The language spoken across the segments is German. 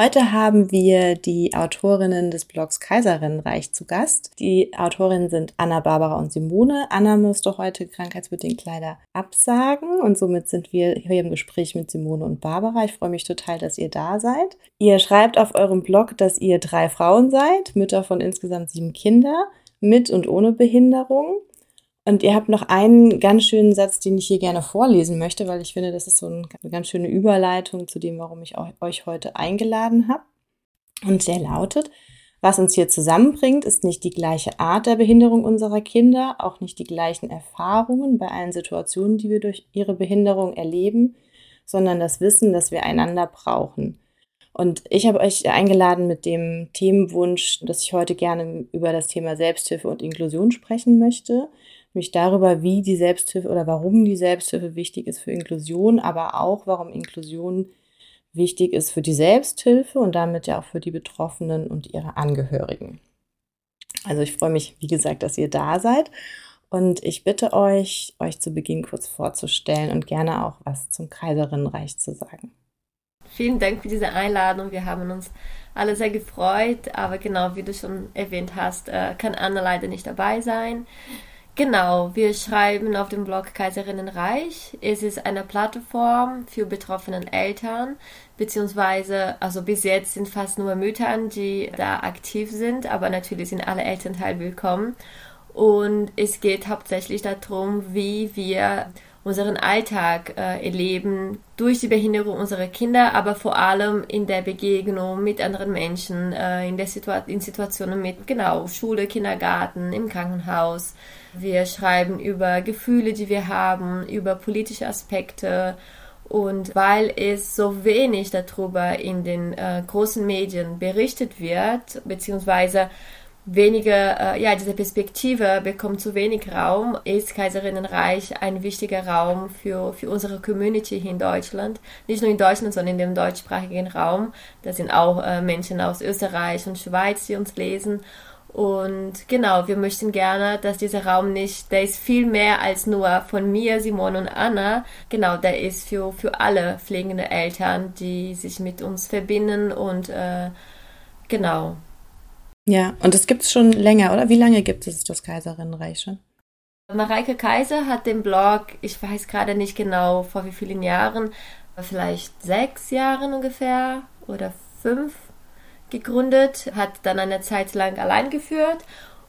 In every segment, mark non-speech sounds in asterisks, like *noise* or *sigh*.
Heute haben wir die Autorinnen des Blogs Kaiserinnenreich zu Gast. Die Autorinnen sind Anna, Barbara und Simone. Anna musste heute krankheitsbedingt leider absagen und somit sind wir hier im Gespräch mit Simone und Barbara. Ich freue mich total, dass ihr da seid. Ihr schreibt auf eurem Blog, dass ihr drei Frauen seid, Mütter von insgesamt sieben Kindern, mit und ohne Behinderung. Und ihr habt noch einen ganz schönen Satz, den ich hier gerne vorlesen möchte, weil ich finde, das ist so eine ganz schöne Überleitung zu dem, warum ich euch heute eingeladen habe. Und der lautet, was uns hier zusammenbringt, ist nicht die gleiche Art der Behinderung unserer Kinder, auch nicht die gleichen Erfahrungen bei allen Situationen, die wir durch ihre Behinderung erleben, sondern das Wissen, dass wir einander brauchen. Und ich habe euch eingeladen mit dem Themenwunsch, dass ich heute gerne über das Thema Selbsthilfe und Inklusion sprechen möchte mich darüber, wie die Selbsthilfe oder warum die Selbsthilfe wichtig ist für Inklusion, aber auch warum Inklusion wichtig ist für die Selbsthilfe und damit ja auch für die Betroffenen und ihre Angehörigen. Also ich freue mich, wie gesagt, dass ihr da seid und ich bitte euch, euch zu Beginn kurz vorzustellen und gerne auch was zum Kaiserinnenreich zu sagen. Vielen Dank für diese Einladung. Wir haben uns alle sehr gefreut, aber genau wie du schon erwähnt hast, äh, kann Anna leider nicht dabei sein. Genau, wir schreiben auf dem Blog Kaiserinnenreich. Es ist eine Plattform für betroffene Eltern, beziehungsweise, also bis jetzt sind fast nur Mütter, die da aktiv sind, aber natürlich sind alle Elternteile willkommen. Und es geht hauptsächlich darum, wie wir unseren Alltag äh, erleben durch die Behinderung unserer Kinder, aber vor allem in der Begegnung mit anderen Menschen, äh, in, der Situa in Situationen mit, genau, Schule, Kindergarten, im Krankenhaus. Wir schreiben über Gefühle, die wir haben, über politische Aspekte. Und weil es so wenig darüber in den äh, großen Medien berichtet wird, beziehungsweise weniger, äh, ja, diese Perspektive bekommt zu wenig Raum, ist Kaiserinnenreich ein wichtiger Raum für, für unsere Community hier in Deutschland. Nicht nur in Deutschland, sondern in dem deutschsprachigen Raum. Da sind auch äh, Menschen aus Österreich und Schweiz, die uns lesen. Und genau, wir möchten gerne, dass dieser Raum nicht, der ist viel mehr als nur von mir, Simon und Anna. Genau, der ist für, für alle pflegende Eltern, die sich mit uns verbinden und äh, genau. Ja, und das gibt es schon länger, oder? Wie lange gibt es das Kaiserinnenreich schon? Mareike Kaiser hat den Blog, ich weiß gerade nicht genau vor wie vielen Jahren, vielleicht sechs Jahren ungefähr oder fünf gegründet, hat dann eine Zeit lang allein geführt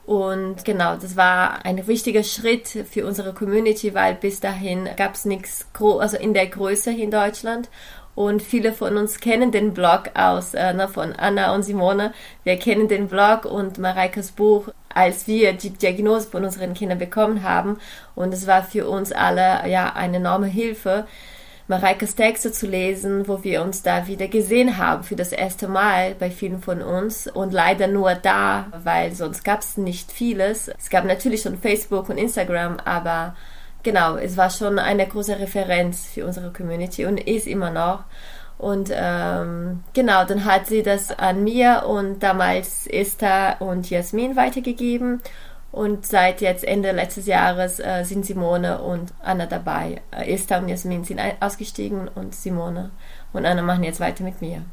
und genau, das war ein wichtiger Schritt für unsere Community, weil bis dahin gab es nichts, also in der Größe in Deutschland. Und viele von uns kennen den Blog aus, äh, ne, von Anna und Simone. Wir kennen den Blog und Mareikes Buch, als wir die Diagnose von unseren Kindern bekommen haben. Und es war für uns alle ja eine enorme Hilfe, Mareikes Texte zu lesen, wo wir uns da wieder gesehen haben für das erste Mal bei vielen von uns und leider nur da, weil sonst gab es nicht vieles. Es gab natürlich schon Facebook und Instagram, aber genau, es war schon eine große Referenz für unsere Community und ist immer noch. Und ähm, genau, dann hat sie das an mir und damals Esther und Jasmin weitergegeben. Und seit jetzt Ende letztes Jahres äh, sind Simone und Anna dabei. Äh, Esther und Jasmin sind ausgestiegen und Simone und Anna machen jetzt weiter mit mir.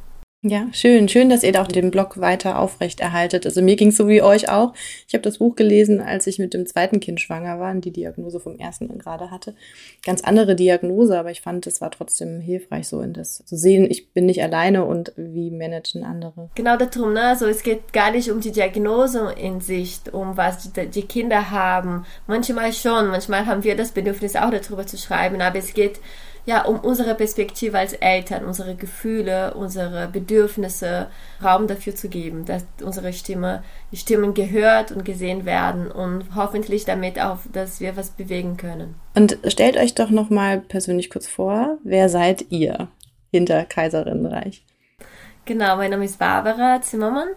Ja, schön. Schön, dass ihr auch den Blog weiter aufrechterhaltet. Also mir ging es so wie euch auch. Ich habe das Buch gelesen, als ich mit dem zweiten Kind schwanger war und die Diagnose vom ersten gerade hatte. Ganz andere Diagnose, aber ich fand, es war trotzdem hilfreich, so in das zu sehen, ich bin nicht alleine und wie managen andere. Genau darum, ne? Also es geht gar nicht um die Diagnose in Sicht, um was die, die Kinder haben. Manchmal schon, manchmal haben wir das Bedürfnis auch darüber zu schreiben, aber es geht ja, um unsere Perspektive als Eltern, unsere Gefühle, unsere Bedürfnisse Raum dafür zu geben, dass unsere Stimme, die Stimmen gehört und gesehen werden und hoffentlich damit auch, dass wir was bewegen können. Und stellt euch doch noch mal persönlich kurz vor, wer seid ihr? hinter Kaiserinnenreich. Genau, mein Name ist Barbara Zimmermann.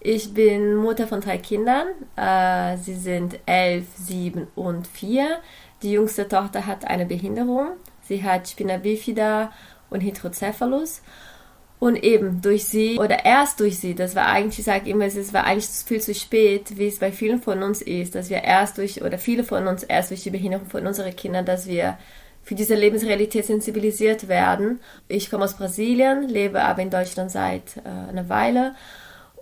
Ich bin Mutter von drei Kindern. Äh, sie sind elf, sieben und vier. Die jüngste Tochter hat eine Behinderung. Sie hat Spina bifida und Hydrocephalus. Und eben durch sie oder erst durch sie, das war eigentlich, ich sage immer, es war eigentlich viel zu spät, wie es bei vielen von uns ist, dass wir erst durch, oder viele von uns erst durch die Behinderung von unseren Kindern, dass wir für diese Lebensrealität sensibilisiert werden. Ich komme aus Brasilien, lebe aber in Deutschland seit äh, einer Weile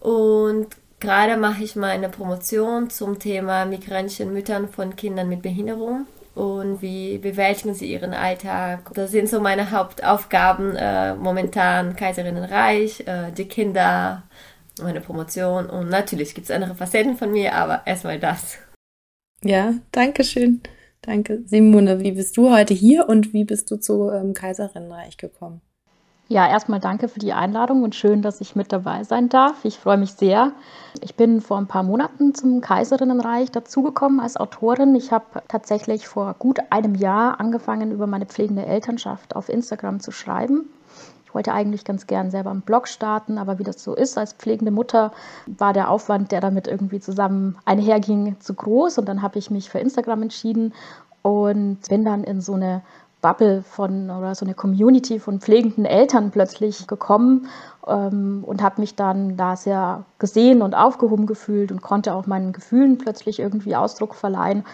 und gerade mache ich meine Promotion zum Thema migrantischen Müttern von Kindern mit Behinderung und wie bewältigen sie ihren Alltag. Das sind so meine Hauptaufgaben äh, momentan, Kaiserinnenreich, äh, die Kinder, meine Promotion und natürlich gibt es andere Facetten von mir, aber erstmal das. Ja, danke schön. Danke. Simone, wie bist du heute hier und wie bist du zu ähm, Kaiserinnenreich gekommen? Ja, erstmal danke für die Einladung und schön, dass ich mit dabei sein darf. Ich freue mich sehr. Ich bin vor ein paar Monaten zum Kaiserinnenreich dazugekommen als Autorin. Ich habe tatsächlich vor gut einem Jahr angefangen, über meine pflegende Elternschaft auf Instagram zu schreiben. Ich wollte eigentlich ganz gern selber einen Blog starten, aber wie das so ist, als pflegende Mutter war der Aufwand, der damit irgendwie zusammen einherging, zu groß. Und dann habe ich mich für Instagram entschieden und bin dann in so eine Bubble von oder so eine Community von pflegenden Eltern plötzlich gekommen ähm, und habe mich dann da sehr gesehen und aufgehoben gefühlt und konnte auch meinen Gefühlen plötzlich irgendwie Ausdruck verleihen,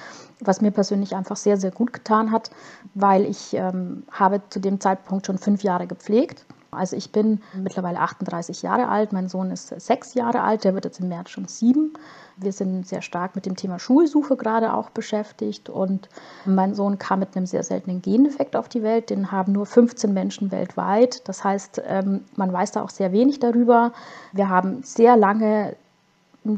was mir persönlich einfach sehr, sehr gut getan hat, weil ich ähm, habe zu dem Zeitpunkt schon fünf Jahre gepflegt. Also ich bin mittlerweile 38 Jahre alt, mein Sohn ist sechs Jahre alt, der wird jetzt im März schon sieben. Wir sind sehr stark mit dem Thema Schulsuche gerade auch beschäftigt und mein Sohn kam mit einem sehr seltenen Gendefekt auf die Welt. Den haben nur 15 Menschen weltweit. Das heißt, ähm, man weiß da auch sehr wenig darüber. Wir haben sehr lange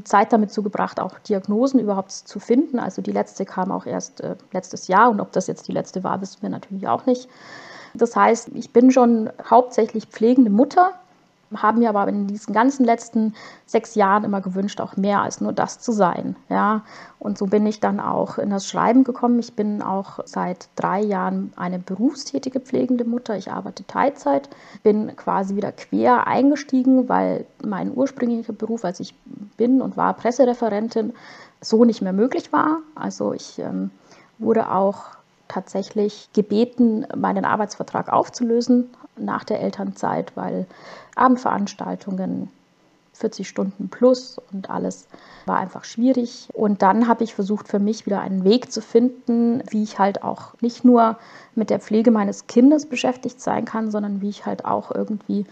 Zeit damit zugebracht, auch Diagnosen überhaupt zu finden. Also die letzte kam auch erst äh, letztes Jahr und ob das jetzt die letzte war, wissen wir natürlich auch nicht. Das heißt, ich bin schon hauptsächlich pflegende Mutter haben mir aber in diesen ganzen letzten sechs Jahren immer gewünscht, auch mehr als nur das zu sein. Ja? Und so bin ich dann auch in das Schreiben gekommen. Ich bin auch seit drei Jahren eine berufstätige pflegende Mutter. Ich arbeite Teilzeit, bin quasi wieder quer eingestiegen, weil mein ursprünglicher Beruf, als ich bin und war Pressereferentin, so nicht mehr möglich war. Also ich ähm, wurde auch tatsächlich gebeten, meinen Arbeitsvertrag aufzulösen nach der Elternzeit, weil Abendveranstaltungen, 40 Stunden plus und alles war einfach schwierig. Und dann habe ich versucht, für mich wieder einen Weg zu finden, wie ich halt auch nicht nur mit der Pflege meines Kindes beschäftigt sein kann, sondern wie ich halt auch irgendwie,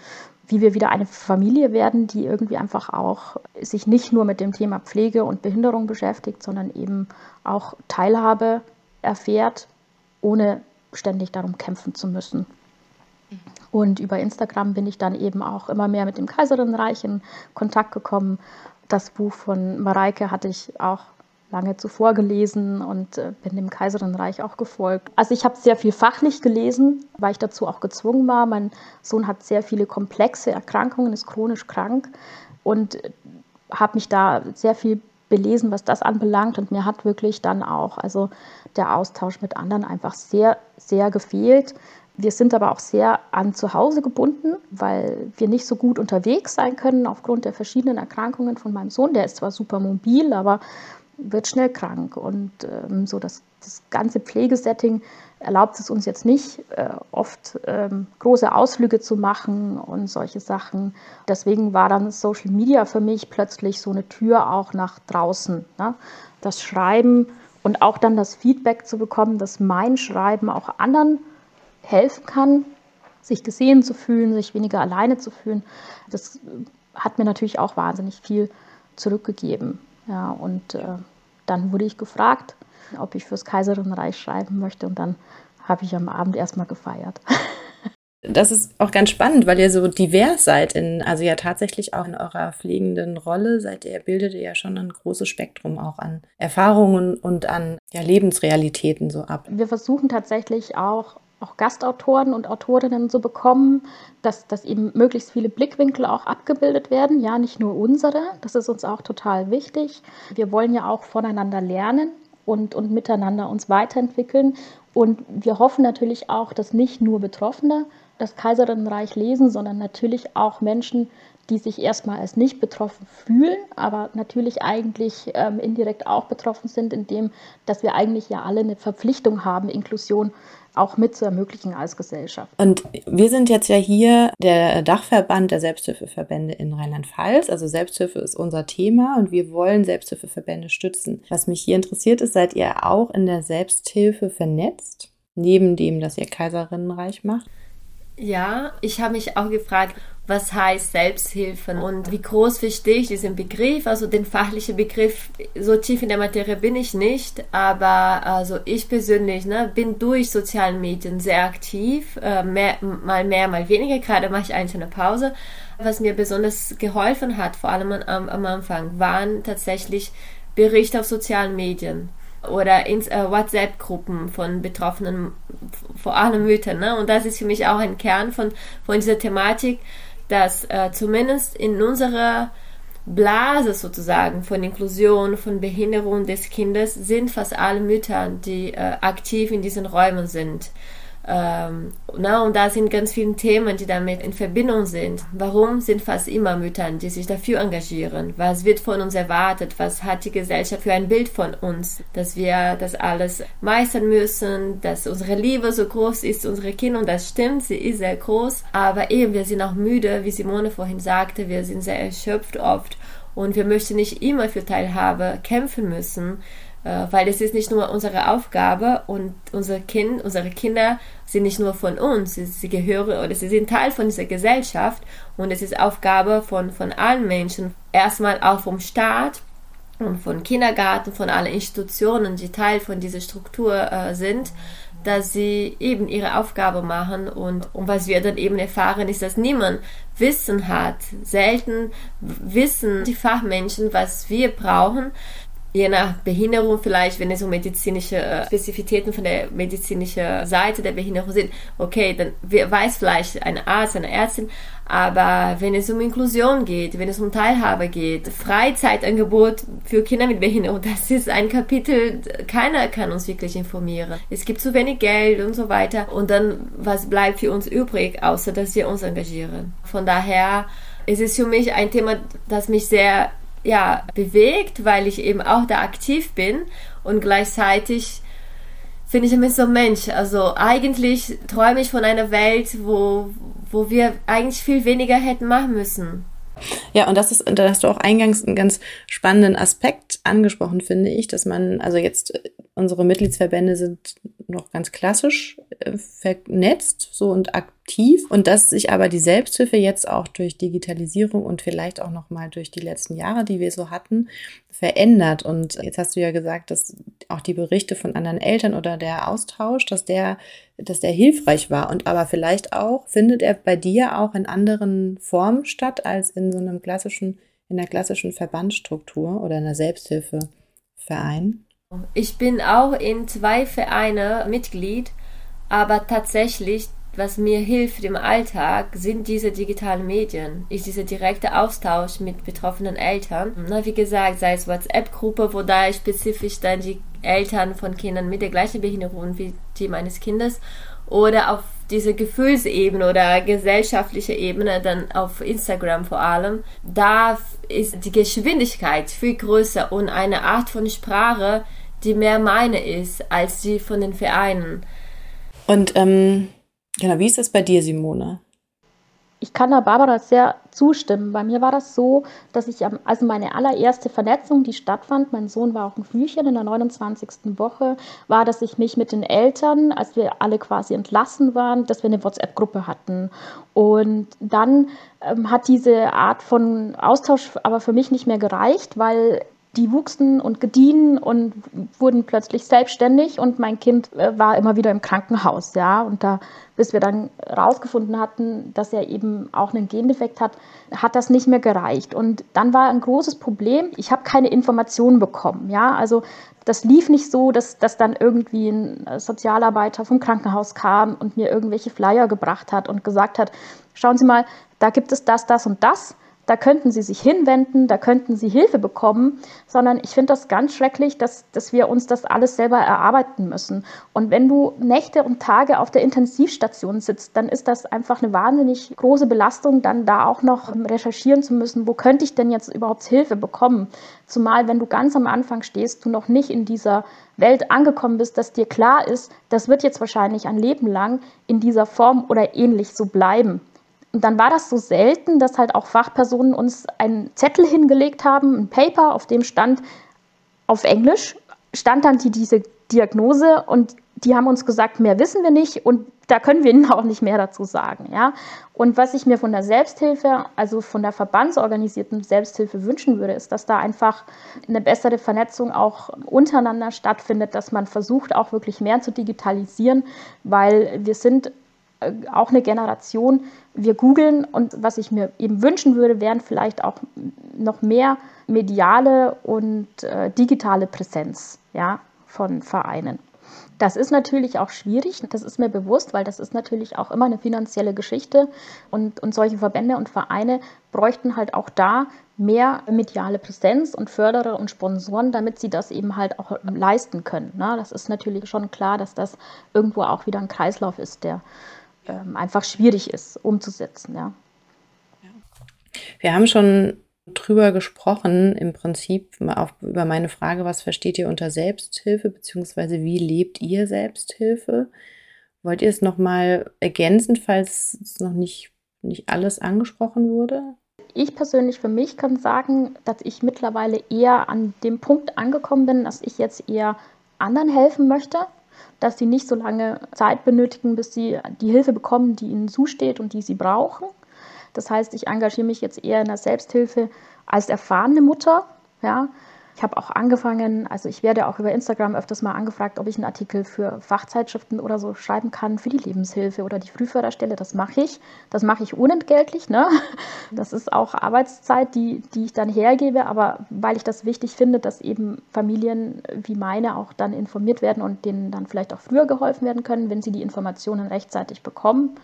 wie wir wieder eine Familie werden, die irgendwie einfach auch sich nicht nur mit dem Thema Pflege und Behinderung beschäftigt, sondern eben auch Teilhabe erfährt, ohne ständig darum kämpfen zu müssen. Und über Instagram bin ich dann eben auch immer mehr mit dem Kaiserinnenreich in Kontakt gekommen. Das Buch von Mareike hatte ich auch lange zuvor gelesen und äh, bin dem Kaiserinnenreich auch gefolgt. Also ich habe sehr viel fachlich gelesen, weil ich dazu auch gezwungen war. Mein Sohn hat sehr viele komplexe Erkrankungen, ist chronisch krank und äh, habe mich da sehr viel belesen, was das anbelangt. Und mir hat wirklich dann auch also der Austausch mit anderen einfach sehr, sehr gefehlt. Wir sind aber auch sehr an zu Hause gebunden, weil wir nicht so gut unterwegs sein können aufgrund der verschiedenen Erkrankungen von meinem Sohn. Der ist zwar super mobil, aber wird schnell krank. Und ähm, so das, das ganze Pflegesetting erlaubt es uns jetzt nicht, äh, oft ähm, große Ausflüge zu machen und solche Sachen. Deswegen war dann Social Media für mich plötzlich so eine Tür auch nach draußen. Ne? Das Schreiben und auch dann das Feedback zu bekommen, dass mein Schreiben auch anderen helfen kann, sich gesehen zu fühlen, sich weniger alleine zu fühlen. Das hat mir natürlich auch wahnsinnig viel zurückgegeben. Ja, und äh, dann wurde ich gefragt, ob ich fürs Kaiserinnenreich schreiben möchte und dann habe ich am Abend erstmal gefeiert. *laughs* Das ist auch ganz spannend, weil ihr so divers seid, in, also ja tatsächlich auch in eurer pflegenden Rolle seid ihr, bildet ihr ja schon ein großes Spektrum auch an Erfahrungen und an ja, Lebensrealitäten so ab. Wir versuchen tatsächlich auch auch Gastautoren und Autorinnen so bekommen, dass, dass eben möglichst viele Blickwinkel auch abgebildet werden. Ja, nicht nur unsere, das ist uns auch total wichtig. Wir wollen ja auch voneinander lernen und, und miteinander uns weiterentwickeln. Und wir hoffen natürlich auch, dass nicht nur Betroffene das Kaiserinnenreich lesen, sondern natürlich auch Menschen, die sich erstmal als nicht betroffen fühlen, aber natürlich eigentlich ähm, indirekt auch betroffen sind, indem dass wir eigentlich ja alle eine Verpflichtung haben, Inklusion auch mit zu ermöglichen als Gesellschaft. Und wir sind jetzt ja hier der Dachverband der Selbsthilfeverbände in Rheinland-Pfalz. Also Selbsthilfe ist unser Thema und wir wollen Selbsthilfeverbände stützen. Was mich hier interessiert ist, seid ihr auch in der Selbsthilfe vernetzt? Neben dem, dass ihr Kaiserinnenreich macht? Ja, ich habe mich auch gefragt, was heißt Selbsthilfe und wie groß verstehe ich diesen Begriff. Also den fachlichen Begriff, so tief in der Materie bin ich nicht, aber also ich persönlich ne, bin durch sozialen Medien sehr aktiv, äh, mehr, mal mehr, mal weniger. Gerade mache ich einzelne Pause. Was mir besonders geholfen hat, vor allem am, am Anfang, waren tatsächlich Berichte auf sozialen Medien oder in äh, WhatsApp-Gruppen von Betroffenen, vor allem Müttern. Ne? Und das ist für mich auch ein Kern von, von dieser Thematik, dass äh, zumindest in unserer Blase sozusagen von Inklusion, von Behinderung des Kindes sind fast alle Mütter, die äh, aktiv in diesen Räumen sind. Ähm, na, und da sind ganz viele Themen, die damit in Verbindung sind. Warum sind fast immer Mütter, die sich dafür engagieren? Was wird von uns erwartet? Was hat die Gesellschaft für ein Bild von uns? Dass wir das alles meistern müssen, dass unsere Liebe so groß ist, unsere Kinder, und das stimmt, sie ist sehr groß. Aber eben, wir sind auch müde, wie Simone vorhin sagte, wir sind sehr erschöpft oft und wir möchten nicht immer für Teilhabe kämpfen müssen weil es ist nicht nur unsere Aufgabe und unser Kind, unsere Kinder sind nicht nur von uns, sie, sie gehören oder sie sind Teil von dieser Gesellschaft und es ist Aufgabe von, von allen Menschen, erstmal auch vom Staat und von Kindergarten, von allen Institutionen, die Teil von dieser Struktur äh, sind, dass sie eben ihre Aufgabe machen und, und was wir dann eben erfahren ist, dass niemand Wissen hat. Selten wissen die Fachmenschen, was wir brauchen, je nach Behinderung vielleicht, wenn es um medizinische äh, Spezifitäten von der medizinischen Seite der Behinderung sind, okay, dann weiß vielleicht ein Arzt, eine Ärztin, aber wenn es um Inklusion geht, wenn es um Teilhabe geht, Freizeitangebot für Kinder mit Behinderung, *laughs* das ist ein Kapitel, keiner kann uns wirklich informieren. Es gibt zu wenig Geld und so weiter. Und dann, was bleibt für uns übrig, außer dass wir uns engagieren? Von daher, es ist für mich ein Thema, das mich sehr ja, bewegt, weil ich eben auch da aktiv bin und gleichzeitig finde ich mich so Mensch. Also eigentlich träume ich von einer Welt, wo, wo wir eigentlich viel weniger hätten machen müssen. Ja, und das ist, da hast du auch eingangs einen ganz spannenden Aspekt angesprochen, finde ich, dass man, also jetzt äh, unsere Mitgliedsverbände sind noch ganz klassisch vernetzt, so und aktiv und dass sich aber die Selbsthilfe jetzt auch durch Digitalisierung und vielleicht auch noch mal durch die letzten Jahre, die wir so hatten, verändert. Und jetzt hast du ja gesagt, dass auch die Berichte von anderen Eltern oder der Austausch, dass der, dass der hilfreich war. Und aber vielleicht auch, findet er bei dir auch in anderen Formen statt als in so einem klassischen, in der klassischen Verbandsstruktur oder in einer Selbsthilfeverein? Ich bin auch in zwei Vereine Mitglied, aber tatsächlich was mir hilft im Alltag, sind diese digitalen Medien, ist dieser direkte Austausch mit betroffenen Eltern. Na, wie gesagt, sei es WhatsApp-Gruppe, wo da spezifisch dann die Eltern von Kindern mit der gleichen Behinderung wie die meines Kindes oder auf diese Gefühlsebene oder gesellschaftliche Ebene, dann auf Instagram vor allem, da ist die Geschwindigkeit viel größer und eine Art von Sprache, die mehr meine ist als die von den Vereinen. Und ähm, Genau, wie ist das bei dir, Simone? Ich kann da Barbara sehr zustimmen. Bei mir war das so, dass ich, also meine allererste Vernetzung, die stattfand, mein Sohn war auch ein Frühchen in der 29. Woche, war, dass ich mich mit den Eltern, als wir alle quasi entlassen waren, dass wir eine WhatsApp-Gruppe hatten. Und dann ähm, hat diese Art von Austausch aber für mich nicht mehr gereicht, weil die wuchsen und gediehen und wurden plötzlich selbstständig und mein Kind äh, war immer wieder im Krankenhaus, ja. Und da, bis wir dann rausgefunden hatten, dass er eben auch einen Gendefekt hat, hat das nicht mehr gereicht. Und dann war ein großes Problem, ich habe keine Informationen bekommen, ja. Also das lief nicht so, dass, dass dann irgendwie ein Sozialarbeiter vom Krankenhaus kam und mir irgendwelche Flyer gebracht hat und gesagt hat, schauen Sie mal, da gibt es das, das und das da könnten sie sich hinwenden, da könnten sie Hilfe bekommen, sondern ich finde das ganz schrecklich, dass, dass wir uns das alles selber erarbeiten müssen. Und wenn du Nächte und Tage auf der Intensivstation sitzt, dann ist das einfach eine wahnsinnig große Belastung, dann da auch noch recherchieren zu müssen, wo könnte ich denn jetzt überhaupt Hilfe bekommen. Zumal, wenn du ganz am Anfang stehst, du noch nicht in dieser Welt angekommen bist, dass dir klar ist, das wird jetzt wahrscheinlich ein Leben lang in dieser Form oder ähnlich so bleiben. Und dann war das so selten, dass halt auch Fachpersonen uns einen Zettel hingelegt haben, ein Paper, auf dem stand auf Englisch, stand dann die, diese Diagnose und die haben uns gesagt, mehr wissen wir nicht und da können wir *laughs* ihnen auch nicht mehr dazu sagen. Ja? Und was ich mir von der Selbsthilfe, also von der verbandsorganisierten Selbsthilfe wünschen würde, ist, dass da einfach eine bessere Vernetzung auch untereinander stattfindet, dass man versucht, auch wirklich mehr zu digitalisieren, weil wir sind auch eine Generation, wir googeln und was ich mir eben wünschen würde, wären vielleicht auch noch mehr mediale und äh, digitale Präsenz ja, von Vereinen. Das ist natürlich auch schwierig, das ist mir bewusst, weil das ist natürlich auch immer eine finanzielle Geschichte und, und solche Verbände und Vereine bräuchten halt auch da mehr mediale Präsenz und Förderer und Sponsoren, damit sie das eben halt auch leisten können. Ne? Das ist natürlich schon klar, dass das irgendwo auch wieder ein Kreislauf ist, der ähm, einfach schwierig ist umzusetzen. Ja. Wir haben schon drüber gesprochen, im Prinzip auf, über meine Frage, was versteht ihr unter Selbsthilfe, beziehungsweise wie lebt ihr Selbsthilfe? Wollt ihr es nochmal ergänzen, falls es noch nicht, nicht alles angesprochen wurde? Ich persönlich für mich kann sagen, dass ich mittlerweile eher an dem Punkt angekommen bin, dass ich jetzt eher anderen helfen möchte dass sie nicht so lange Zeit benötigen, bis sie die Hilfe bekommen, die ihnen zusteht und die sie brauchen. Das heißt, ich engagiere mich jetzt eher in der Selbsthilfe als erfahrene Mutter, ja, ich habe auch angefangen, also ich werde auch über Instagram öfters mal angefragt, ob ich einen Artikel für Fachzeitschriften oder so schreiben kann für die Lebenshilfe oder die Frühförderstelle. Das mache ich. Das mache ich unentgeltlich. Ne? *laughs* Das ist auch Arbeitszeit, die, die ich dann hergebe, aber weil ich das wichtig finde, dass eben Familien wie meine auch dann informiert werden und denen dann vielleicht auch früher geholfen werden können, wenn sie die Informationen rechtzeitig bekommen.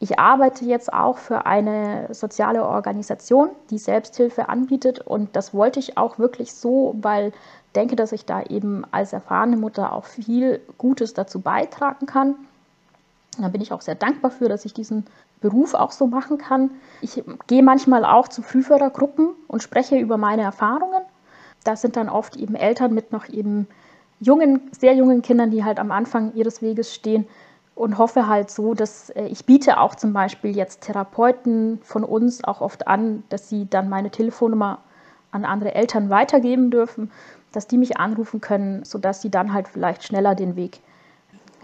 Ich arbeite jetzt auch für eine soziale Organisation, die Selbsthilfe anbietet und das wollte ich auch wirklich so, weil ich denke, dass ich da eben als erfahrene Mutter auch viel Gutes dazu beitragen kann. Da bin ich auch sehr dankbar für, dass ich diesen Beruf auch so machen kann. Ich gehe manchmal auch zu Frühfördergruppen und spreche über meine Erfahrungen. Da sind dann oft eben Eltern mit noch eben jungen, sehr jungen Kindern, die halt am Anfang ihres Weges stehen und hoffe halt so, dass äh, ich biete auch zum Beispiel jetzt Therapeuten von uns auch oft an, dass sie dann meine Telefonnummer an andere Eltern weitergeben dürfen, dass die mich anrufen können, sodass sie dann halt vielleicht schneller den Weg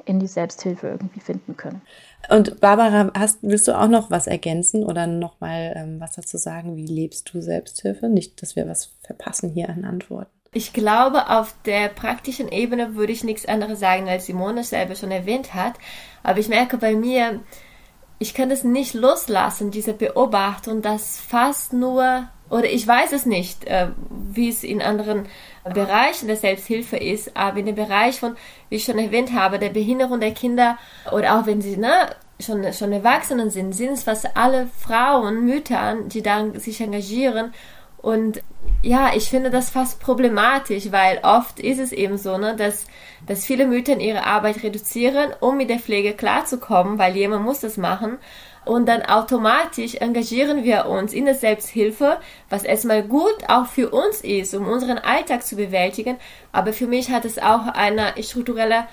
in die Selbsthilfe irgendwie finden können. Und Barbara, hast, willst du auch noch was ergänzen oder noch mal ähm, was dazu sagen? Wie lebst du Selbsthilfe? Nicht, dass wir was verpassen hier an Antworten. Ich glaube, auf der praktischen Ebene würde ich nichts anderes sagen, als Simone selber schon erwähnt hat. Aber ich merke bei mir, ich kann es nicht loslassen, diese Beobachtung, dass fast nur, oder ich weiß es nicht, äh, wie es in anderen Bereichen der Selbsthilfe ist, aber in dem Bereich von, wie ich schon erwähnt habe, der Behinderung der Kinder oder auch wenn sie ne, schon, schon Erwachsenen sind, sind es fast alle Frauen, Mütter, die dann sich engagieren und ja, ich finde das fast problematisch, weil oft ist es eben so, ne, dass, dass viele Mütter ihre Arbeit reduzieren, um mit der Pflege klarzukommen, weil jemand muss das machen. Und dann automatisch engagieren wir uns in der Selbsthilfe, was erstmal gut auch für uns ist, um unseren Alltag zu bewältigen. Aber für mich hat es auch eine strukturelle,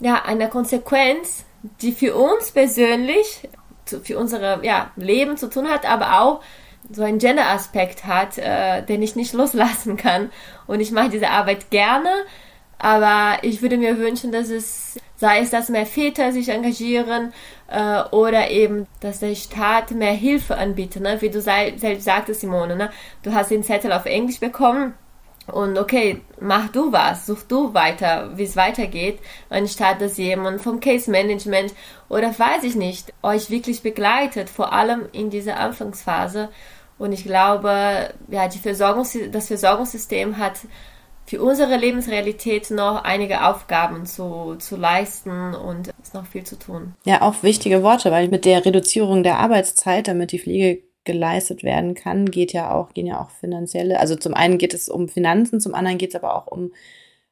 ja, eine Konsequenz, die für uns persönlich, für unser ja, Leben zu tun hat, aber auch so einen Gender-Aspekt hat, äh, den ich nicht loslassen kann. Und ich mache diese Arbeit gerne, aber ich würde mir wünschen, dass es, sei es, dass mehr Väter sich engagieren äh, oder eben, dass der Staat mehr Hilfe anbietet. Ne? Wie du sei, selbst sagtest, Simone, ne? du hast den Zettel auf Englisch bekommen. Und okay, mach du was, such du weiter, wie es weitergeht, anstatt dass jemand vom Case Management oder weiß ich nicht, euch wirklich begleitet, vor allem in dieser Anfangsphase. Und ich glaube, ja, die Versorgungs das Versorgungssystem hat für unsere Lebensrealität noch einige Aufgaben zu, zu leisten und ist noch viel zu tun. Ja, auch wichtige Worte, weil mit der Reduzierung der Arbeitszeit, damit die Pflege geleistet werden kann, geht ja auch, gehen ja auch finanzielle, also zum einen geht es um Finanzen, zum anderen geht es aber auch um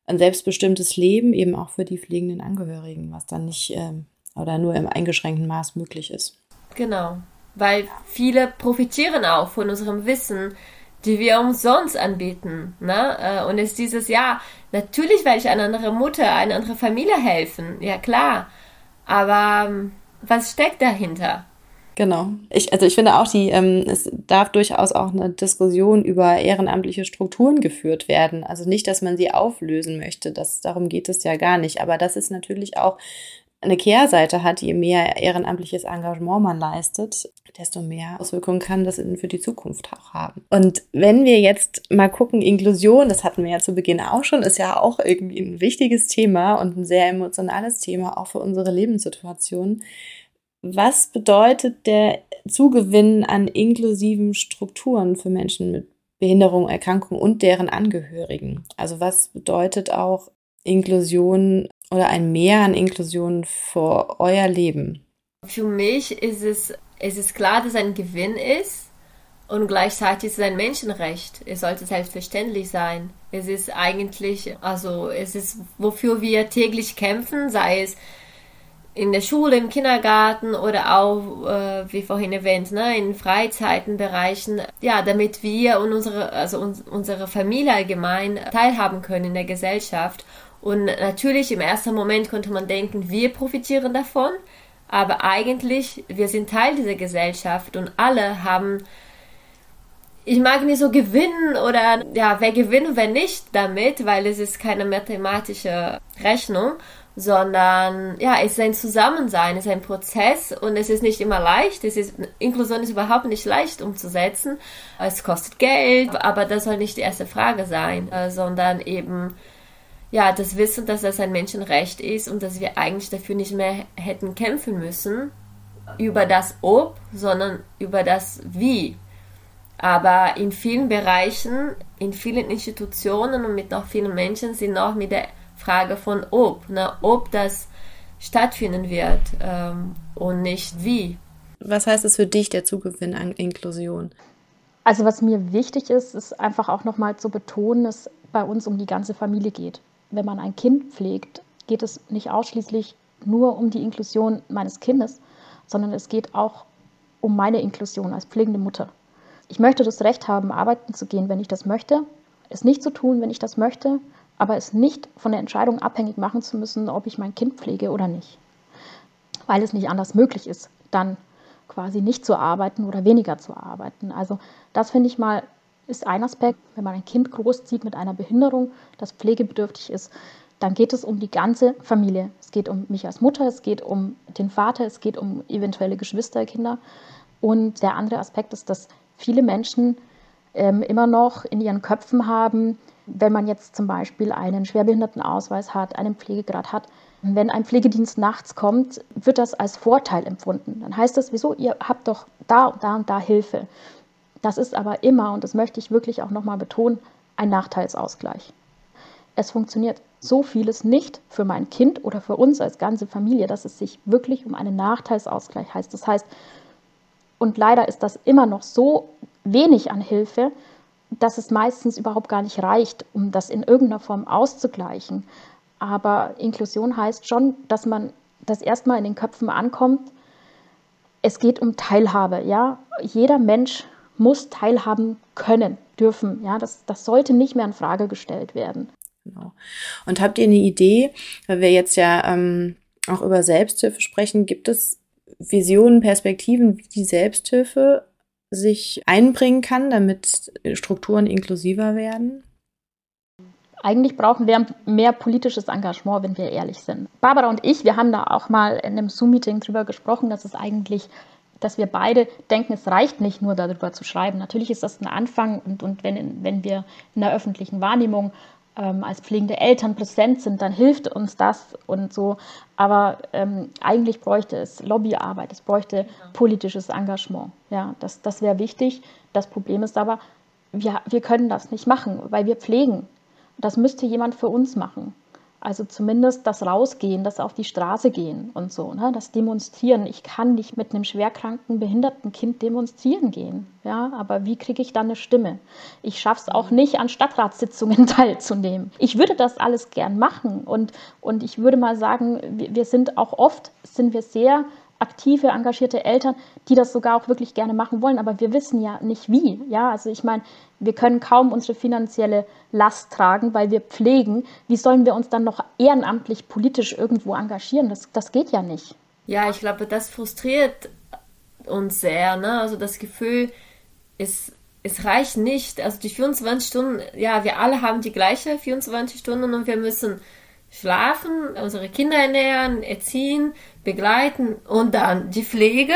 ein selbstbestimmtes Leben, eben auch für die pflegenden Angehörigen, was dann nicht ähm, oder nur im eingeschränkten Maß möglich ist. Genau, weil viele profitieren auch von unserem Wissen, die wir umsonst anbieten. Ne? Äh, und es ist dieses Jahr, natürlich werde ich einer anderen Mutter, einer anderen Familie helfen, ja klar. Aber ähm, was steckt dahinter? Genau. Ich, also ich finde auch, die, ähm, es darf durchaus auch eine Diskussion über ehrenamtliche Strukturen geführt werden. Also nicht, dass man sie auflösen möchte. Das, darum geht es ja gar nicht. Aber das ist natürlich auch eine Kehrseite hat, je mehr ehrenamtliches Engagement man leistet, desto mehr Auswirkungen kann das für die Zukunft auch haben. Und wenn wir jetzt mal gucken, Inklusion, das hatten wir ja zu Beginn auch schon, ist ja auch irgendwie ein wichtiges Thema und ein sehr emotionales Thema, auch für unsere Lebenssituation. Was bedeutet der Zugewinn an inklusiven Strukturen für Menschen mit Behinderung, Erkrankung und deren Angehörigen? Also was bedeutet auch Inklusion oder ein Mehr an Inklusion für euer Leben? Für mich ist es, es ist klar, dass es ein Gewinn ist und gleichzeitig ist es ein Menschenrecht. Es sollte selbstverständlich sein. Es ist eigentlich, also es ist, wofür wir täglich kämpfen, sei es in der Schule, im Kindergarten oder auch, äh, wie vorhin erwähnt, ne, in Freizeitenbereichen, ja, damit wir und unsere, also uns, unsere Familie allgemein teilhaben können in der Gesellschaft. Und natürlich im ersten Moment könnte man denken, wir profitieren davon, aber eigentlich, wir sind Teil dieser Gesellschaft und alle haben, ich mag nicht so gewinnen oder ja, wer gewinnt und wer nicht damit, weil es ist keine mathematische Rechnung, sondern ja, es ist ein Zusammensein, es ist ein Prozess und es ist nicht immer leicht. Es ist, Inklusion ist überhaupt nicht leicht umzusetzen. Es kostet Geld, aber das soll nicht die erste Frage sein, äh, sondern eben ja, das Wissen, dass das ein Menschenrecht ist und dass wir eigentlich dafür nicht mehr hätten kämpfen müssen, über das Ob, sondern über das Wie. Aber in vielen Bereichen, in vielen Institutionen und mit noch vielen Menschen sind noch mit der Frage von Ob, ne, ob das stattfinden wird ähm, und nicht wie. Was heißt es für dich, der Zugewinn an Inklusion? Also was mir wichtig ist, ist einfach auch nochmal zu betonen, dass es bei uns um die ganze Familie geht wenn man ein Kind pflegt, geht es nicht ausschließlich nur um die Inklusion meines Kindes, sondern es geht auch um meine Inklusion als pflegende Mutter. Ich möchte das Recht haben, arbeiten zu gehen, wenn ich das möchte, es nicht zu tun, wenn ich das möchte, aber es nicht von der Entscheidung abhängig machen zu müssen, ob ich mein Kind pflege oder nicht. Weil es nicht anders möglich ist, dann quasi nicht zu arbeiten oder weniger zu arbeiten. Also das finde ich mal ist ein Aspekt. Wenn man ein Kind großzieht mit einer Behinderung, das pflegebedürftig ist, dann geht es um die ganze Familie. Es geht um mich als Mutter, es geht um den Vater, es geht um eventuelle Geschwisterkinder. Und der andere Aspekt ist, dass viele Menschen ähm, immer noch in ihren Köpfen haben, wenn man jetzt zum Beispiel einen Schwerbehindertenausweis hat, einen Pflegegrad hat, wenn ein Pflegedienst nachts kommt, wird das als Vorteil empfunden. Dann heißt das, wieso, ihr habt doch da und da und da Hilfe. Das ist aber immer, und das möchte ich wirklich auch nochmal betonen, ein Nachteilsausgleich. Es funktioniert so vieles nicht für mein Kind oder für uns als ganze Familie, dass es sich wirklich um einen Nachteilsausgleich heißt. Das heißt, und leider ist das immer noch so wenig an Hilfe, dass es meistens überhaupt gar nicht reicht, um das in irgendeiner Form auszugleichen. Aber Inklusion heißt schon, dass man das erstmal in den Köpfen ankommt. Es geht um Teilhabe, ja. Jeder Mensch muss teilhaben können, dürfen. Ja, das, das sollte nicht mehr in Frage gestellt werden. Genau. Und habt ihr eine Idee, weil wir jetzt ja ähm, auch über Selbsthilfe sprechen, gibt es Visionen, Perspektiven, wie die Selbsthilfe sich einbringen kann, damit Strukturen inklusiver werden? Eigentlich brauchen wir mehr politisches Engagement, wenn wir ehrlich sind. Barbara und ich, wir haben da auch mal in einem Zoom-Meeting drüber gesprochen, dass es eigentlich dass wir beide denken, es reicht nicht nur darüber zu schreiben. Natürlich ist das ein Anfang und, und wenn, wenn wir in der öffentlichen Wahrnehmung ähm, als pflegende Eltern präsent sind, dann hilft uns das und so. Aber ähm, eigentlich bräuchte es Lobbyarbeit, es bräuchte politisches Engagement. Ja, das, das wäre wichtig. Das Problem ist aber, wir, wir können das nicht machen, weil wir pflegen. Das müsste jemand für uns machen. Also zumindest das Rausgehen, das auf die Straße gehen und so, ne? das Demonstrieren. Ich kann nicht mit einem schwerkranken, behinderten Kind demonstrieren gehen. Ja, aber wie kriege ich dann eine Stimme? Ich schaffe es auch nicht, an Stadtratssitzungen *laughs* teilzunehmen. Ich würde das alles gern machen und, und ich würde mal sagen, wir, wir sind auch oft, sind wir sehr aktive, engagierte Eltern, die das sogar auch wirklich gerne machen wollen, aber wir wissen ja nicht wie. Ja, also ich meine, wir können kaum unsere finanzielle Last tragen, weil wir pflegen. Wie sollen wir uns dann noch ehrenamtlich politisch irgendwo engagieren? Das, das geht ja nicht. Ja, ich glaube, das frustriert uns sehr. Ne? Also das Gefühl, es, es reicht nicht. Also die 24 Stunden, ja, wir alle haben die gleiche 24 Stunden und wir müssen schlafen, unsere Kinder ernähren, erziehen, begleiten und dann die Pflege.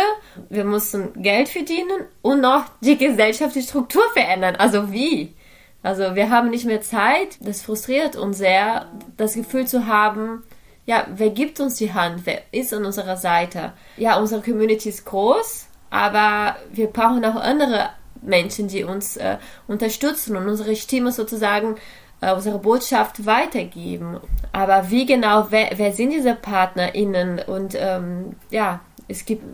Wir müssen Geld verdienen und noch die gesellschaftliche Struktur verändern. Also wie? Also wir haben nicht mehr Zeit. Das frustriert uns sehr, das Gefühl zu haben, ja, wer gibt uns die Hand? Wer ist an unserer Seite? Ja, unsere Community ist groß, aber wir brauchen auch andere Menschen, die uns äh, unterstützen und unsere Stimme sozusagen äh, unsere Botschaft weitergeben. Aber wie genau, wer, wer sind diese PartnerInnen? Und ähm, ja, es gibt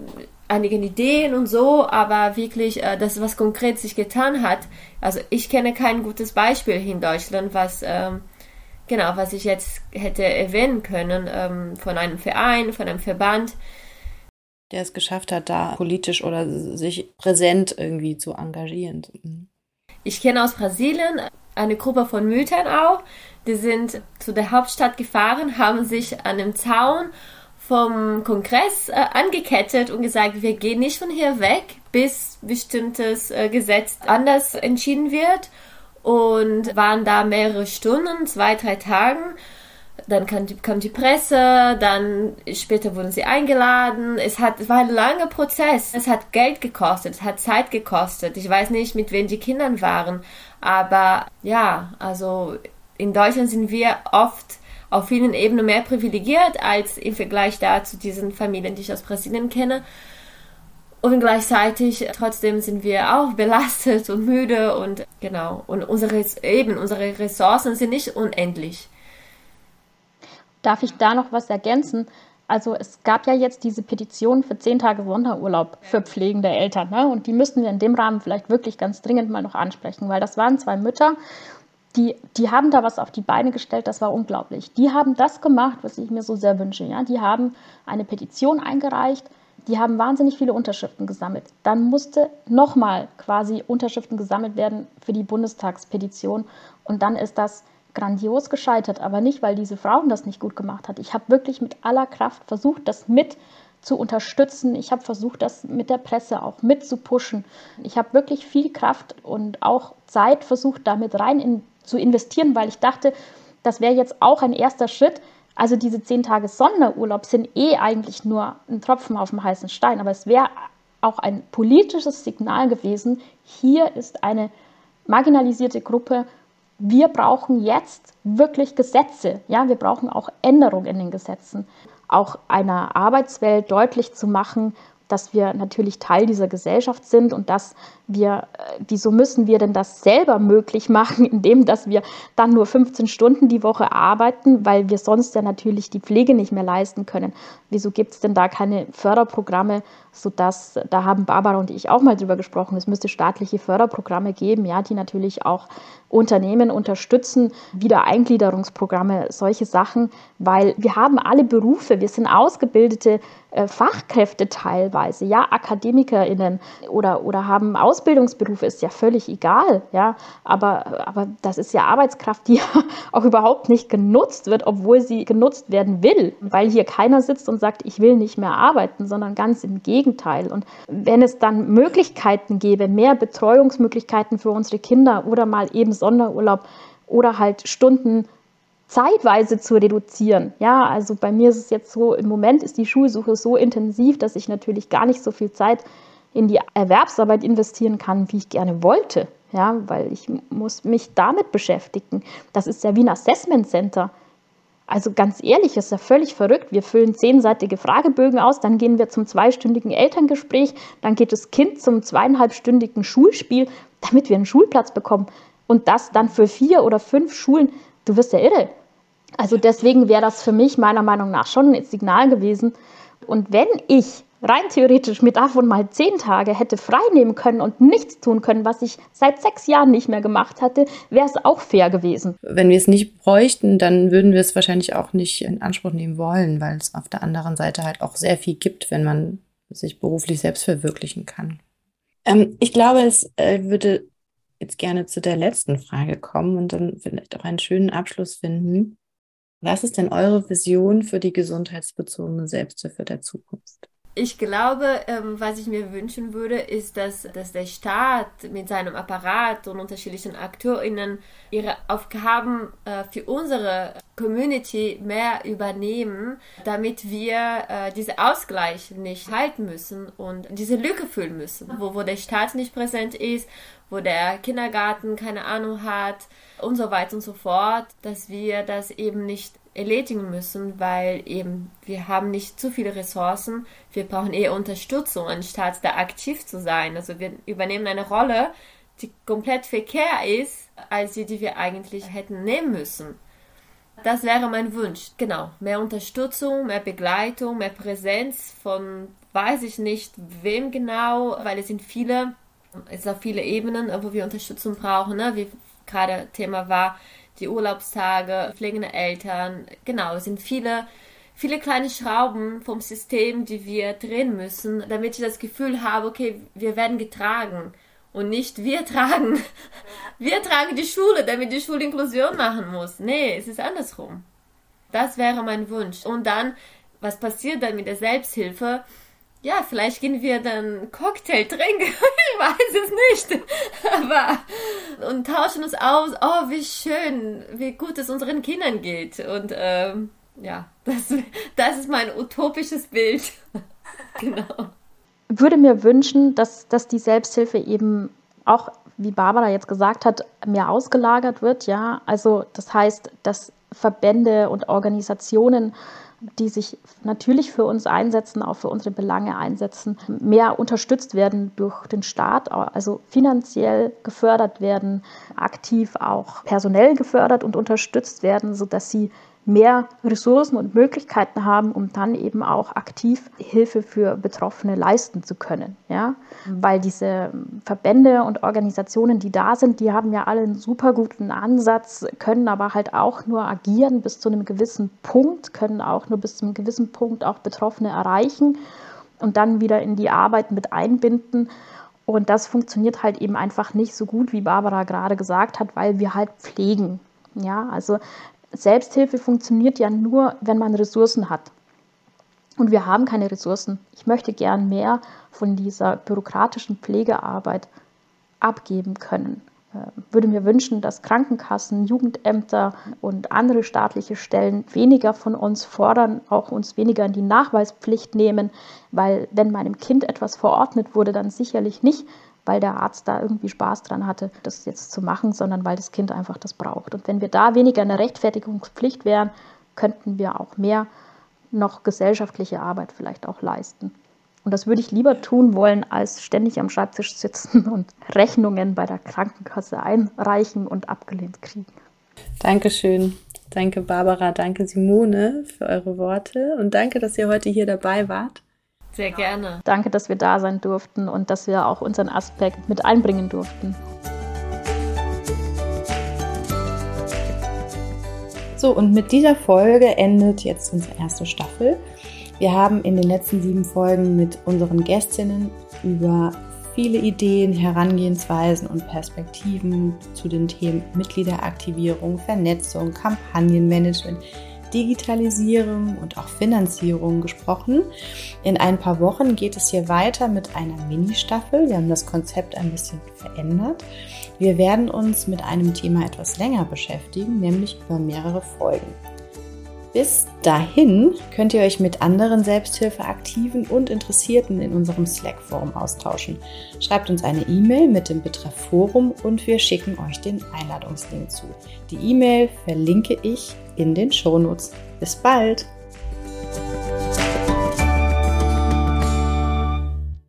einige Ideen und so, aber wirklich, äh, das, was konkret sich getan hat, also ich kenne kein gutes Beispiel in Deutschland, was ähm, genau, was ich jetzt hätte erwähnen können ähm, von einem Verein, von einem Verband. Der es geschafft hat, da politisch oder sich präsent irgendwie zu engagieren. Ich kenne aus Brasilien eine Gruppe von Müttern auch. Die sind zu der Hauptstadt gefahren, haben sich an dem Zaun vom Kongress äh, angekettet und gesagt, wir gehen nicht von hier weg, bis bestimmtes äh, Gesetz anders entschieden wird. Und waren da mehrere Stunden, zwei, drei Tagen. Dann kam die, kam die Presse, dann später wurden sie eingeladen. Es, hat, es war ein langer Prozess. Es hat Geld gekostet, es hat Zeit gekostet. Ich weiß nicht, mit wem die Kinder waren. Aber ja, also in Deutschland sind wir oft auf vielen Ebenen mehr privilegiert als im Vergleich da zu diesen Familien, die ich aus Brasilien kenne. Und gleichzeitig trotzdem sind wir auch belastet und müde und genau. Und unsere, eben, unsere Ressourcen sind nicht unendlich. Darf ich da noch was ergänzen? Also es gab ja jetzt diese Petition für zehn Tage Sonderurlaub für pflegende Eltern. Ne? Und die müssten wir in dem Rahmen vielleicht wirklich ganz dringend mal noch ansprechen, weil das waren zwei Mütter, die, die haben da was auf die Beine gestellt, das war unglaublich. Die haben das gemacht, was ich mir so sehr wünsche. Ja? Die haben eine Petition eingereicht, die haben wahnsinnig viele Unterschriften gesammelt. Dann musste nochmal quasi Unterschriften gesammelt werden für die Bundestagspetition. Und dann ist das grandios gescheitert, aber nicht, weil diese Frauen das nicht gut gemacht hat. Ich habe wirklich mit aller Kraft versucht, das mit zu unterstützen. Ich habe versucht, das mit der Presse auch mit zu pushen. Ich habe wirklich viel Kraft und auch Zeit versucht, damit rein in, zu investieren, weil ich dachte, das wäre jetzt auch ein erster Schritt. Also diese zehn Tage Sonderurlaub sind eh eigentlich nur ein Tropfen auf dem heißen Stein, aber es wäre auch ein politisches Signal gewesen. Hier ist eine marginalisierte Gruppe wir brauchen jetzt wirklich Gesetze. Ja, wir brauchen auch Änderungen in den Gesetzen. Auch einer Arbeitswelt deutlich zu machen, dass wir natürlich Teil dieser Gesellschaft sind und dass wir, äh, wieso müssen wir denn das selber möglich machen, *laughs* indem dass wir dann nur 15 Stunden die Woche arbeiten, weil wir sonst ja natürlich die Pflege nicht mehr leisten können. Wieso gibt es denn da keine Förderprogramme, sodass, da haben Barbara und ich auch mal drüber gesprochen, es müsste staatliche Förderprogramme geben, ja, die natürlich auch Unternehmen unterstützen, Wiedereingliederungsprogramme, solche Sachen, weil wir haben alle Berufe, wir sind ausgebildete äh, Fachkräfte teilweise, ja, AkademikerInnen oder, oder haben Ausbildungsberufe, ist ja völlig egal, ja, aber, aber das ist ja Arbeitskraft, die *laughs* auch überhaupt nicht genutzt wird, obwohl sie genutzt werden will, weil hier keiner sitzt und sagt, ich will nicht mehr arbeiten, sondern ganz im Gegenteil. Und wenn es dann Möglichkeiten gäbe, mehr Betreuungsmöglichkeiten für unsere Kinder oder mal eben Sonderurlaub oder halt Stunden zeitweise zu reduzieren. Ja, also bei mir ist es jetzt so, im Moment ist die Schulsuche so intensiv, dass ich natürlich gar nicht so viel Zeit in die Erwerbsarbeit investieren kann, wie ich gerne wollte. Ja, weil ich muss mich damit beschäftigen. Das ist ja wie ein Assessment Center. Also ganz ehrlich, ist ja völlig verrückt. Wir füllen zehnseitige Fragebögen aus, dann gehen wir zum zweistündigen Elterngespräch, dann geht das Kind zum zweieinhalbstündigen Schulspiel, damit wir einen Schulplatz bekommen. Und das dann für vier oder fünf Schulen. Du wirst ja irre. Also deswegen wäre das für mich meiner Meinung nach schon ein Signal gewesen. Und wenn ich rein theoretisch mir davon mal zehn Tage hätte frei nehmen können und nichts tun können, was ich seit sechs Jahren nicht mehr gemacht hatte, wäre es auch fair gewesen. Wenn wir es nicht bräuchten, dann würden wir es wahrscheinlich auch nicht in Anspruch nehmen wollen, weil es auf der anderen Seite halt auch sehr viel gibt, wenn man sich beruflich selbst verwirklichen kann. Ähm, ich glaube, es äh, würde jetzt gerne zu der letzten Frage kommen und dann vielleicht auch einen schönen Abschluss finden. Was ist denn eure Vision für die gesundheitsbezogene Selbsthilfe der Zukunft? Ich glaube, ähm, was ich mir wünschen würde, ist, dass, dass der Staat mit seinem Apparat und unterschiedlichen AkteurInnen ihre Aufgaben äh, für unsere Community mehr übernehmen, damit wir äh, diesen Ausgleich nicht halten müssen und diese Lücke füllen müssen, wo, wo der Staat nicht präsent ist, wo der Kindergarten keine Ahnung hat und so weiter und so fort, dass wir das eben nicht erledigen müssen, weil eben wir haben nicht zu viele Ressourcen. Wir brauchen eher Unterstützung, anstatt da aktiv zu sein. Also wir übernehmen eine Rolle, die komplett verkehrt ist, als die, die wir eigentlich hätten nehmen müssen. Das wäre mein Wunsch. Genau. Mehr Unterstützung, mehr Begleitung, mehr Präsenz von weiß ich nicht wem genau, weil es sind viele, es auch viele Ebenen, wo wir Unterstützung brauchen, ne? wie gerade Thema war, die Urlaubstage, pflegende Eltern. Genau, es sind viele, viele kleine Schrauben vom System, die wir drehen müssen, damit ich das Gefühl habe, okay, wir werden getragen und nicht wir tragen. *laughs* Wir tragen die Schule, damit die Schule Inklusion machen muss. Nee, es ist andersrum. Das wäre mein Wunsch. Und dann, was passiert dann mit der Selbsthilfe? Ja, vielleicht gehen wir dann Cocktail trinken, *laughs* ich weiß es nicht. Aber und tauschen uns aus, oh, wie schön, wie gut es unseren Kindern geht. Und ähm, ja, *laughs* das, das ist mein utopisches Bild. *laughs* genau. Würde mir wünschen, dass, dass die Selbsthilfe eben auch, wie Barbara jetzt gesagt hat, mehr ausgelagert wird, ja. Also das heißt, dass Verbände und Organisationen die sich natürlich für uns einsetzen, auch für unsere Belange einsetzen, mehr unterstützt werden durch den Staat, also finanziell gefördert werden, aktiv auch personell gefördert und unterstützt werden, sodass sie mehr Ressourcen und Möglichkeiten haben, um dann eben auch aktiv Hilfe für Betroffene leisten zu können. Ja? Weil diese Verbände und Organisationen, die da sind, die haben ja alle einen super guten Ansatz, können aber halt auch nur agieren bis zu einem gewissen Punkt, können auch nur bis zu einem gewissen Punkt auch Betroffene erreichen und dann wieder in die Arbeit mit einbinden. Und das funktioniert halt eben einfach nicht so gut, wie Barbara gerade gesagt hat, weil wir halt pflegen. Ja, also Selbsthilfe funktioniert ja nur, wenn man Ressourcen hat. Und wir haben keine Ressourcen. Ich möchte gern mehr von dieser bürokratischen Pflegearbeit abgeben können. Äh, würde mir wünschen, dass Krankenkassen, Jugendämter und andere staatliche Stellen weniger von uns fordern, auch uns weniger in die Nachweispflicht nehmen, weil wenn meinem Kind etwas verordnet wurde, dann sicherlich nicht, weil der Arzt da irgendwie Spaß dran hatte, das jetzt zu machen, sondern weil das Kind einfach das braucht. Und wenn wir da weniger in der Rechtfertigungspflicht wären, könnten wir auch mehr noch gesellschaftliche Arbeit vielleicht auch leisten. Und das würde ich lieber tun wollen, als ständig am Schreibtisch sitzen und Rechnungen bei der Krankenkasse einreichen und abgelehnt kriegen. Dankeschön. Danke Barbara, danke Simone für eure Worte und danke, dass ihr heute hier dabei wart. Sehr gerne. Danke, dass wir da sein durften und dass wir auch unseren Aspekt mit einbringen durften. So, und mit dieser Folge endet jetzt unsere erste Staffel. Wir haben in den letzten sieben Folgen mit unseren Gästinnen über viele Ideen, Herangehensweisen und Perspektiven zu den Themen Mitgliederaktivierung, Vernetzung, Kampagnenmanagement, Digitalisierung und auch Finanzierung gesprochen. In ein paar Wochen geht es hier weiter mit einer Mini-Staffel. Wir haben das Konzept ein bisschen verändert. Wir werden uns mit einem Thema etwas länger beschäftigen, nämlich über mehrere Folgen. Bis dahin könnt ihr euch mit anderen Selbsthilfeaktiven und Interessierten in unserem Slack-Forum austauschen. Schreibt uns eine E-Mail mit dem Betreff Forum und wir schicken euch den Einladungslink zu. Die E-Mail verlinke ich in den Shownotes. Bis bald!